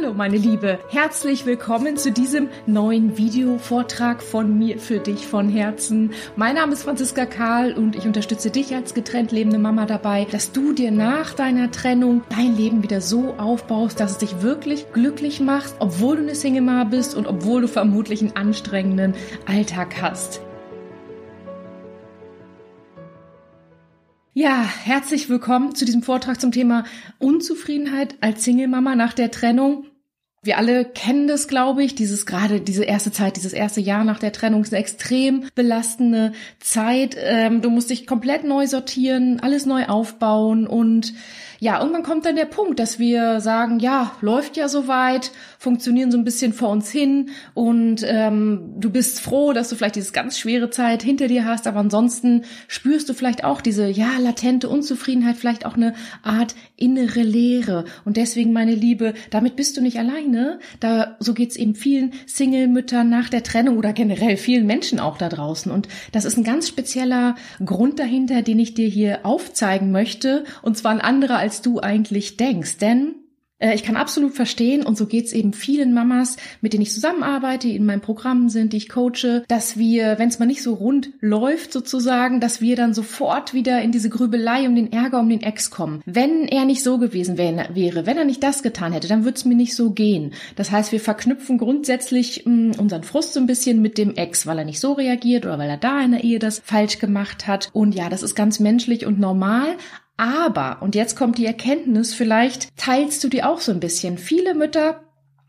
Hallo meine Liebe, herzlich willkommen zu diesem neuen Videovortrag von mir für dich von Herzen. Mein Name ist Franziska Karl und ich unterstütze dich als getrennt lebende Mama dabei, dass du dir nach deiner Trennung dein Leben wieder so aufbaust, dass es dich wirklich glücklich macht, obwohl du eine Single Mama bist und obwohl du vermutlich einen anstrengenden Alltag hast. Ja, herzlich willkommen zu diesem Vortrag zum Thema Unzufriedenheit als Single-Mama nach der Trennung. Wir alle kennen das, glaube ich, dieses gerade diese erste Zeit, dieses erste Jahr nach der Trennung ist eine extrem belastende Zeit. Ähm, du musst dich komplett neu sortieren, alles neu aufbauen und ja, irgendwann kommt dann der Punkt, dass wir sagen, ja, läuft ja soweit, funktionieren so ein bisschen vor uns hin und ähm, du bist froh, dass du vielleicht diese ganz schwere Zeit hinter dir hast, aber ansonsten spürst du vielleicht auch diese, ja, latente Unzufriedenheit, vielleicht auch eine Art innere Leere. Und deswegen, meine Liebe, damit bist du nicht alleine. Da, so geht's eben vielen Single-Müttern nach der Trennung oder generell vielen Menschen auch da draußen. Und das ist ein ganz spezieller Grund dahinter, den ich dir hier aufzeigen möchte. Und zwar ein anderer als du eigentlich denkst. Denn ich kann absolut verstehen, und so geht's eben vielen Mamas, mit denen ich zusammenarbeite, die in meinem Programm sind, die ich coache, dass wir, wenn es mal nicht so rund läuft sozusagen, dass wir dann sofort wieder in diese Grübelei um den Ärger um den Ex kommen. Wenn er nicht so gewesen wäre, wenn er nicht das getan hätte, dann würde es mir nicht so gehen. Das heißt, wir verknüpfen grundsätzlich mh, mm, unseren Frust so ein bisschen mit dem Ex, weil er nicht so reagiert oder weil er da in der Ehe das falsch gemacht hat. Und ja, das ist ganz menschlich und normal. Aber, und jetzt kommt die Erkenntnis, vielleicht teilst du die auch so ein bisschen. Viele Mütter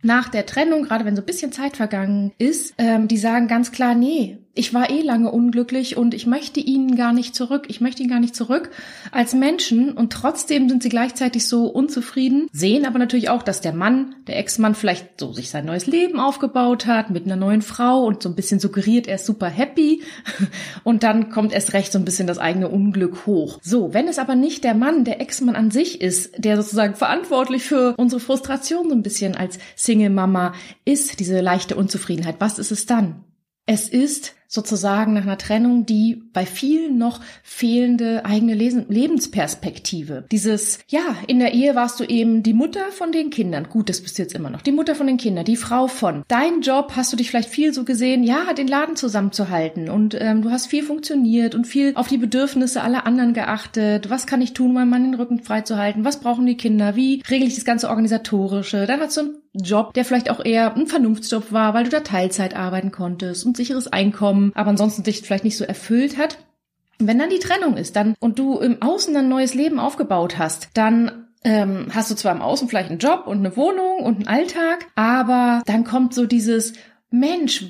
nach der Trennung, gerade wenn so ein bisschen Zeit vergangen ist, ähm, die sagen ganz klar, nee, ich war eh lange unglücklich und ich möchte ihn gar nicht zurück. Ich möchte ihn gar nicht zurück als Menschen und trotzdem sind sie gleichzeitig so unzufrieden, sehen aber natürlich auch, dass der Mann, der Ex-Mann vielleicht so sich sein neues Leben aufgebaut hat mit einer neuen Frau und so ein bisschen suggeriert, er ist super happy und dann kommt erst recht so ein bisschen das eigene Unglück hoch. So, wenn es aber nicht der Mann, der Ex-Mann an sich ist, der sozusagen verantwortlich für unsere Frustration so ein bisschen als Single-Mama ist, diese leichte Unzufriedenheit, was ist es dann? Es ist sozusagen nach einer Trennung die bei vielen noch fehlende eigene Lebensperspektive. Dieses, ja, in der Ehe warst du eben die Mutter von den Kindern. Gut, das bist du jetzt immer noch. Die Mutter von den Kindern, die Frau von. Dein Job hast du dich vielleicht viel so gesehen, ja, den Laden zusammenzuhalten und ähm, du hast viel funktioniert und viel auf die Bedürfnisse aller anderen geachtet. Was kann ich tun, meinem Mann den Rücken freizuhalten? Was brauchen die Kinder? Wie regle ich das ganze Organisatorische? Dann hast du einen Job, der vielleicht auch eher ein Vernunftsjob war, weil du da Teilzeit arbeiten konntest und sicheres Einkommen aber ansonsten dich vielleicht nicht so erfüllt hat. Wenn dann die Trennung ist, dann und du im Außen ein neues Leben aufgebaut hast, dann ähm, hast du zwar im Außen vielleicht einen Job und eine Wohnung und einen Alltag, aber dann kommt so dieses Mensch,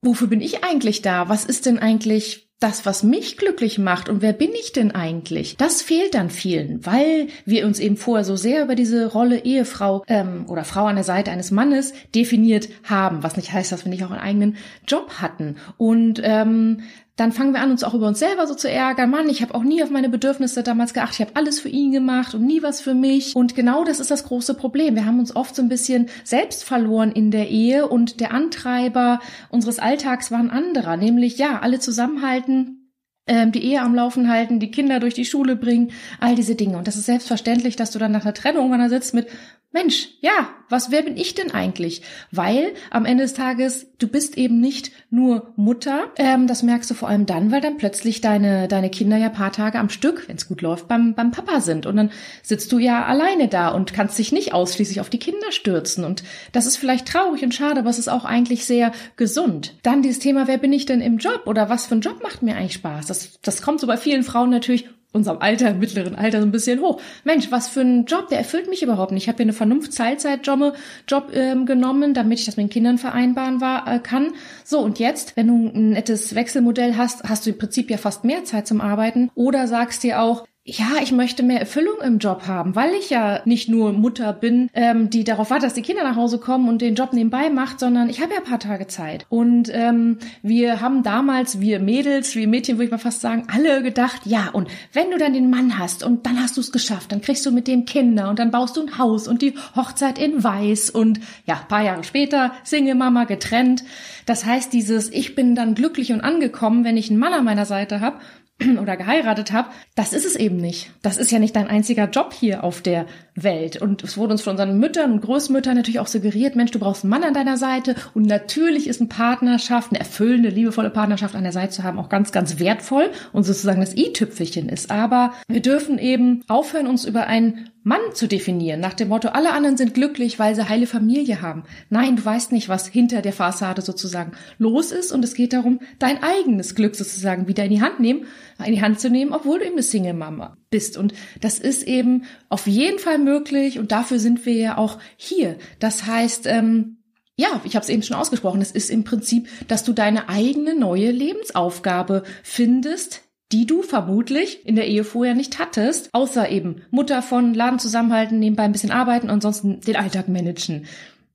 wofür bin ich eigentlich da? Was ist denn eigentlich das, was mich glücklich macht und wer bin ich denn eigentlich? Das fehlt dann vielen, weil wir uns eben vorher so sehr über diese Rolle Ehefrau ähm, oder Frau an der Seite eines Mannes definiert haben, was nicht heißt, dass wir nicht auch einen eigenen Job hatten. Und ähm, dann fangen wir an, uns auch über uns selber so zu ärgern. Mann, ich habe auch nie auf meine Bedürfnisse damals geachtet. Ich habe alles für ihn gemacht und nie was für mich. Und genau das ist das große Problem. Wir haben uns oft so ein bisschen selbst verloren in der Ehe und der Antreiber unseres Alltags war ein anderer, nämlich ja, alle zusammenhalten, ähm, die Ehe am Laufen halten, die Kinder durch die Schule bringen, all diese Dinge. Und das ist selbstverständlich, dass du dann nach einer Trennung, wenn er sitzt mit, Mensch, ja, was, wer bin ich denn eigentlich? Weil am Ende des Tages, du bist eben nicht nur Mutter, ähm, das merkst du vor allem dann, weil dann plötzlich deine, deine Kinder ja paar Tage am Stück, wenn es gut läuft, beim, beim Papa sind. Und dann sitzt du ja alleine da und kannst dich nicht ausschließlich auf die Kinder stürzen. Und das ist vielleicht traurig und schade, aber es ist auch eigentlich sehr gesund. Dann dieses Thema, wer bin ich denn im Job oder was für ein Job macht mir eigentlich Spaß? Das, das kommt so bei vielen Frauen natürlich unserem Alter, mittleren Alter so ein bisschen hoch. Mensch, was für ein Job, der erfüllt mich überhaupt nicht. Ich habe hier eine Vernunft-Teilzeit-Job Job, ähm, genommen, damit ich das mit den Kindern vereinbaren war, äh, kann. So, und jetzt, wenn du ein nettes Wechselmodell hast, hast du im Prinzip ja fast mehr Zeit zum Arbeiten. Oder sagst dir auch, ja, ich möchte mehr Erfüllung im Job haben, weil ich ja nicht nur Mutter bin, ähm, die darauf wartet, dass die Kinder nach Hause kommen und den Job nebenbei macht, sondern ich habe ja ein paar Tage Zeit. Und ähm, wir haben damals, wir Mädels, wir Mädchen, würde ich mal fast sagen, alle gedacht, ja, und wenn du dann den Mann hast und dann hast du es geschafft, dann kriegst du mit dem Kinder und dann baust du ein Haus und die Hochzeit in Weiß und ja, paar Jahre später Single-Mama getrennt. Das heißt, dieses Ich bin dann glücklich und angekommen, wenn ich einen Mann an meiner Seite habe, oder geheiratet habe, das ist es eben nicht. Das ist ja nicht dein einziger Job hier auf der Welt. Und es wurde uns von unseren Müttern und Großmüttern natürlich auch suggeriert, Mensch, du brauchst einen Mann an deiner Seite. Und natürlich ist eine Partnerschaft, eine erfüllende, liebevolle Partnerschaft an der Seite zu haben, auch ganz, ganz wertvoll und sozusagen das i-Tüpfelchen ist. Aber wir dürfen eben aufhören, uns über einen Mann zu definieren, nach dem Motto, alle anderen sind glücklich, weil sie heile Familie haben. Nein, du weißt nicht, was hinter der Fassade sozusagen los ist und es geht darum, dein eigenes Glück sozusagen wieder in die Hand nehmen, in die Hand zu nehmen, obwohl du eben eine Single Mama bist. Und das ist eben auf jeden Fall möglich und dafür sind wir ja auch hier. Das heißt, ähm, ja, ich habe es eben schon ausgesprochen, es ist im Prinzip, dass du deine eigene neue Lebensaufgabe findest, die du vermutlich in der Ehe vorher nicht hattest, außer eben Mutter von Laden zusammenhalten, nebenbei ein bisschen arbeiten und ansonsten den Alltag managen.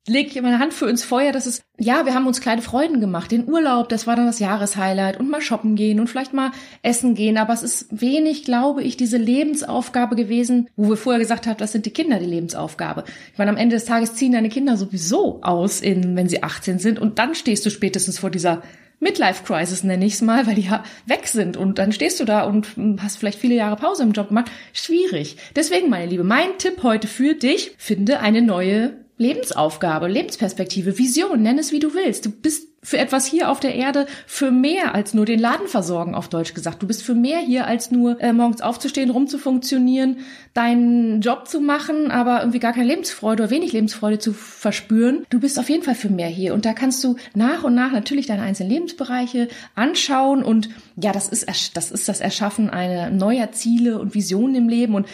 Lege ich meine Hand für ins Feuer, dass es, ja, wir haben uns kleine Freuden gemacht. Den Urlaub, das war dann das Jahreshighlight und mal shoppen gehen und vielleicht mal essen gehen. Aber es ist wenig, glaube ich, diese Lebensaufgabe gewesen, wo wir vorher gesagt haben, das sind die Kinder die Lebensaufgabe. Ich meine, am Ende des Tages ziehen deine Kinder sowieso aus, in, wenn sie 18 sind und dann stehst du spätestens vor dieser Midlife-Crisis nenne ich es mal, weil die ja weg sind und dann stehst du da und hast vielleicht viele Jahre Pause im Job gemacht. Schwierig. Deswegen, meine Liebe, mein Tipp heute für dich, finde eine neue Lebensaufgabe, Lebensperspektive, Vision, nenn es wie du willst. Du bist für etwas hier auf der Erde für mehr als nur den Laden versorgen, auf Deutsch gesagt. Du bist für mehr hier als nur äh, morgens aufzustehen, rumzufunktionieren, deinen Job zu machen, aber irgendwie gar keine Lebensfreude oder wenig Lebensfreude zu verspüren. Du bist auf jeden Fall für mehr hier und da kannst du nach und nach natürlich deine einzelnen Lebensbereiche anschauen und ja, das ist das ist das Erschaffen einer neuer Ziele und Visionen im Leben und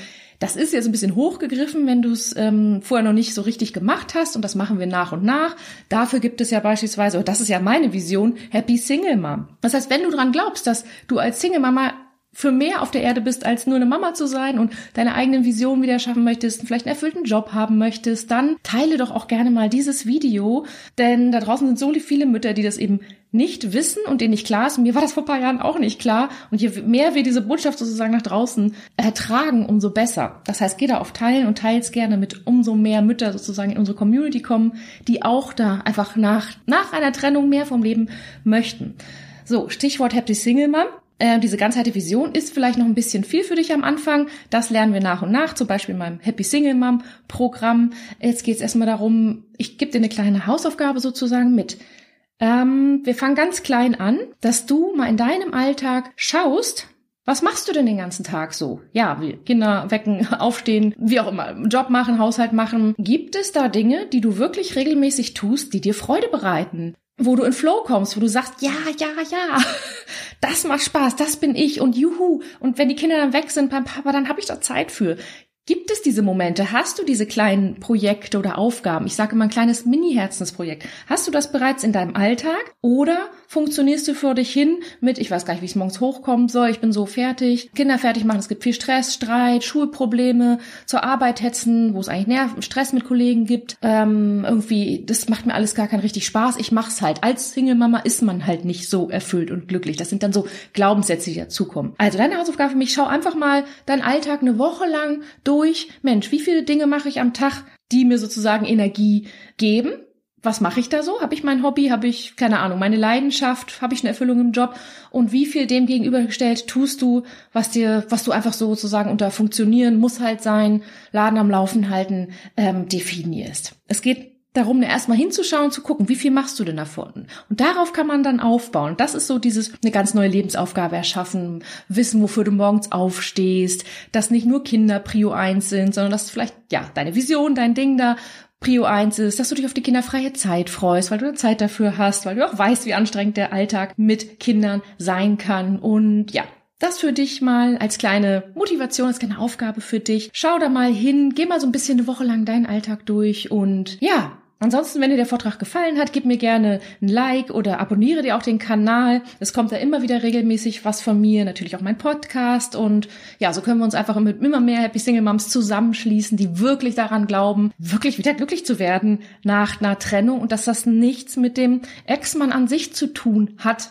das ist jetzt ein bisschen hochgegriffen, wenn du es ähm, vorher noch nicht so richtig gemacht hast und das machen wir nach und nach. Dafür gibt es ja beispielsweise, oder das ist ja meine Vision, Happy Single Mom. Das heißt, wenn du dran glaubst, dass du als Single Mama für mehr auf der Erde bist, als nur eine Mama zu sein und deine eigenen Visionen wieder schaffen möchtest, vielleicht einen erfüllten Job haben möchtest, dann teile doch auch gerne mal dieses Video, denn da draußen sind so viele Mütter, die das eben nicht wissen und denen nicht klar ist. Mir war das vor ein paar Jahren auch nicht klar. Und je mehr wir diese Botschaft sozusagen nach draußen ertragen, umso besser. Das heißt, geh da auf Teilen und teils gerne mit umso mehr Mütter sozusagen in unsere Community kommen, die auch da einfach nach, nach einer Trennung mehr vom Leben möchten. So, Stichwort Happy Single Mom. Äh, diese ganzheitliche Vision ist vielleicht noch ein bisschen viel für dich am Anfang. Das lernen wir nach und nach, zum Beispiel in meinem Happy Single Mom Programm. Jetzt geht es erstmal darum, ich gebe dir eine kleine Hausaufgabe sozusagen mit. Ähm, wir fangen ganz klein an, dass du mal in deinem Alltag schaust, was machst du denn den ganzen Tag so? Ja, wie Kinder wecken, aufstehen, wie auch immer, Job machen, Haushalt machen. Gibt es da Dinge, die du wirklich regelmäßig tust, die dir Freude bereiten? Wo du in Flow kommst, wo du sagst, ja, ja, ja, das macht Spaß, das bin ich und juhu. Und wenn die Kinder dann weg sind beim Papa, dann habe ich da Zeit für. Gibt es diese Momente? Hast du diese kleinen Projekte oder Aufgaben? Ich sage immer ein kleines Mini-Herzensprojekt. Hast du das bereits in deinem Alltag? Oder funktionierst du für dich hin mit, ich weiß gar nicht, wie es morgens hochkommen soll, ich bin so fertig, Kinder fertig machen, es gibt viel Stress, Streit, Schulprobleme, zur Arbeit hetzen, wo es eigentlich Nerven, Stress mit Kollegen gibt, ähm, irgendwie, das macht mir alles gar keinen richtig Spaß, ich mach's halt. Als Single-Mama ist man halt nicht so erfüllt und glücklich. Das sind dann so Glaubenssätze, die dazukommen. Also deine Hausaufgabe für mich, schau einfach mal deinen Alltag eine Woche lang durch. Mensch, wie viele Dinge mache ich am Tag, die mir sozusagen Energie geben? was mache ich da so? Habe ich mein Hobby? Habe ich, keine Ahnung, meine Leidenschaft? Habe ich eine Erfüllung im Job? Und wie viel dem gegenübergestellt tust du, was dir, was du einfach so sozusagen unter funktionieren, muss halt sein, Laden am Laufen halten, ähm, definierst. Es geht darum, erstmal hinzuschauen, zu gucken, wie viel machst du denn davon? Und darauf kann man dann aufbauen. Das ist so dieses, eine ganz neue Lebensaufgabe erschaffen, wissen, wofür du morgens aufstehst, dass nicht nur Kinder Prio eins sind, sondern dass vielleicht, ja, deine Vision, dein Ding da Prio eins ist, dass du dich auf die kinderfreie Zeit freust, weil du Zeit dafür hast, weil du auch weißt, wie anstrengend der Alltag mit Kindern sein kann. Und ja, das für dich mal als kleine Motivation, als kleine Aufgabe für dich. Schau da mal hin, geh mal so ein bisschen eine Woche lang deinen Alltag durch und ja, Ansonsten, wenn dir der Vortrag gefallen hat, gib mir gerne ein Like oder abonniere dir auch den Kanal. Es kommt da immer wieder regelmäßig was von mir, natürlich auch mein Podcast. Und ja, so können wir uns einfach mit immer mehr Happy Single Moms zusammenschließen, die wirklich daran glauben, wirklich wieder glücklich zu werden nach einer Trennung und dass das nichts mit dem Ex-Mann an sich zu tun hat,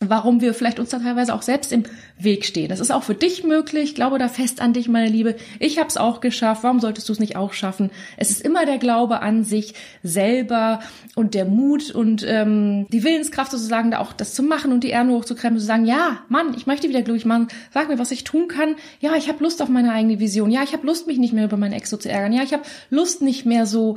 warum wir vielleicht uns da teilweise auch selbst im Weg stehen. Das ist auch für dich möglich. Ich glaube da fest an dich, meine Liebe. Ich habe es auch geschafft. Warum solltest du es nicht auch schaffen? Es ist immer der Glaube an sich selber und der Mut und ähm, die Willenskraft sozusagen, da auch das zu machen und die Ärmel hochzukrempeln, zu sagen, ja, Mann, ich möchte wieder glücklich machen. Sag mir, was ich tun kann. Ja, ich habe Lust auf meine eigene Vision. Ja, ich habe Lust, mich nicht mehr über mein Ex so zu ärgern. Ja, ich habe Lust, nicht mehr so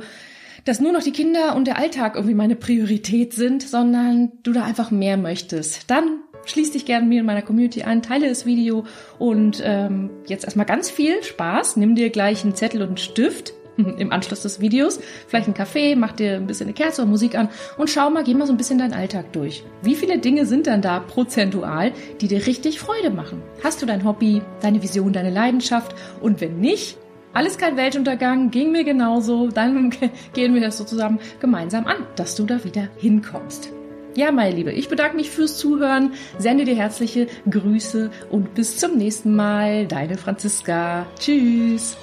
dass nur noch die Kinder und der Alltag irgendwie meine Priorität sind, sondern du da einfach mehr möchtest. Dann schließ dich gerne mir in meiner Community an, teile das Video und ähm, jetzt erstmal ganz viel Spaß. Nimm dir gleich einen Zettel und einen Stift im Anschluss des Videos, vielleicht einen Kaffee, mach dir ein bisschen eine Kerze oder Musik an und schau mal, geh mal so ein bisschen deinen Alltag durch. Wie viele Dinge sind dann da prozentual, die dir richtig Freude machen? Hast du dein Hobby, deine Vision, deine Leidenschaft? Und wenn nicht, alles kein Weltuntergang, ging mir genauso. Dann gehen wir das so zusammen gemeinsam an, dass du da wieder hinkommst. Ja, meine Liebe, ich bedanke mich fürs Zuhören, sende dir herzliche Grüße und bis zum nächsten Mal. Deine Franziska. Tschüss.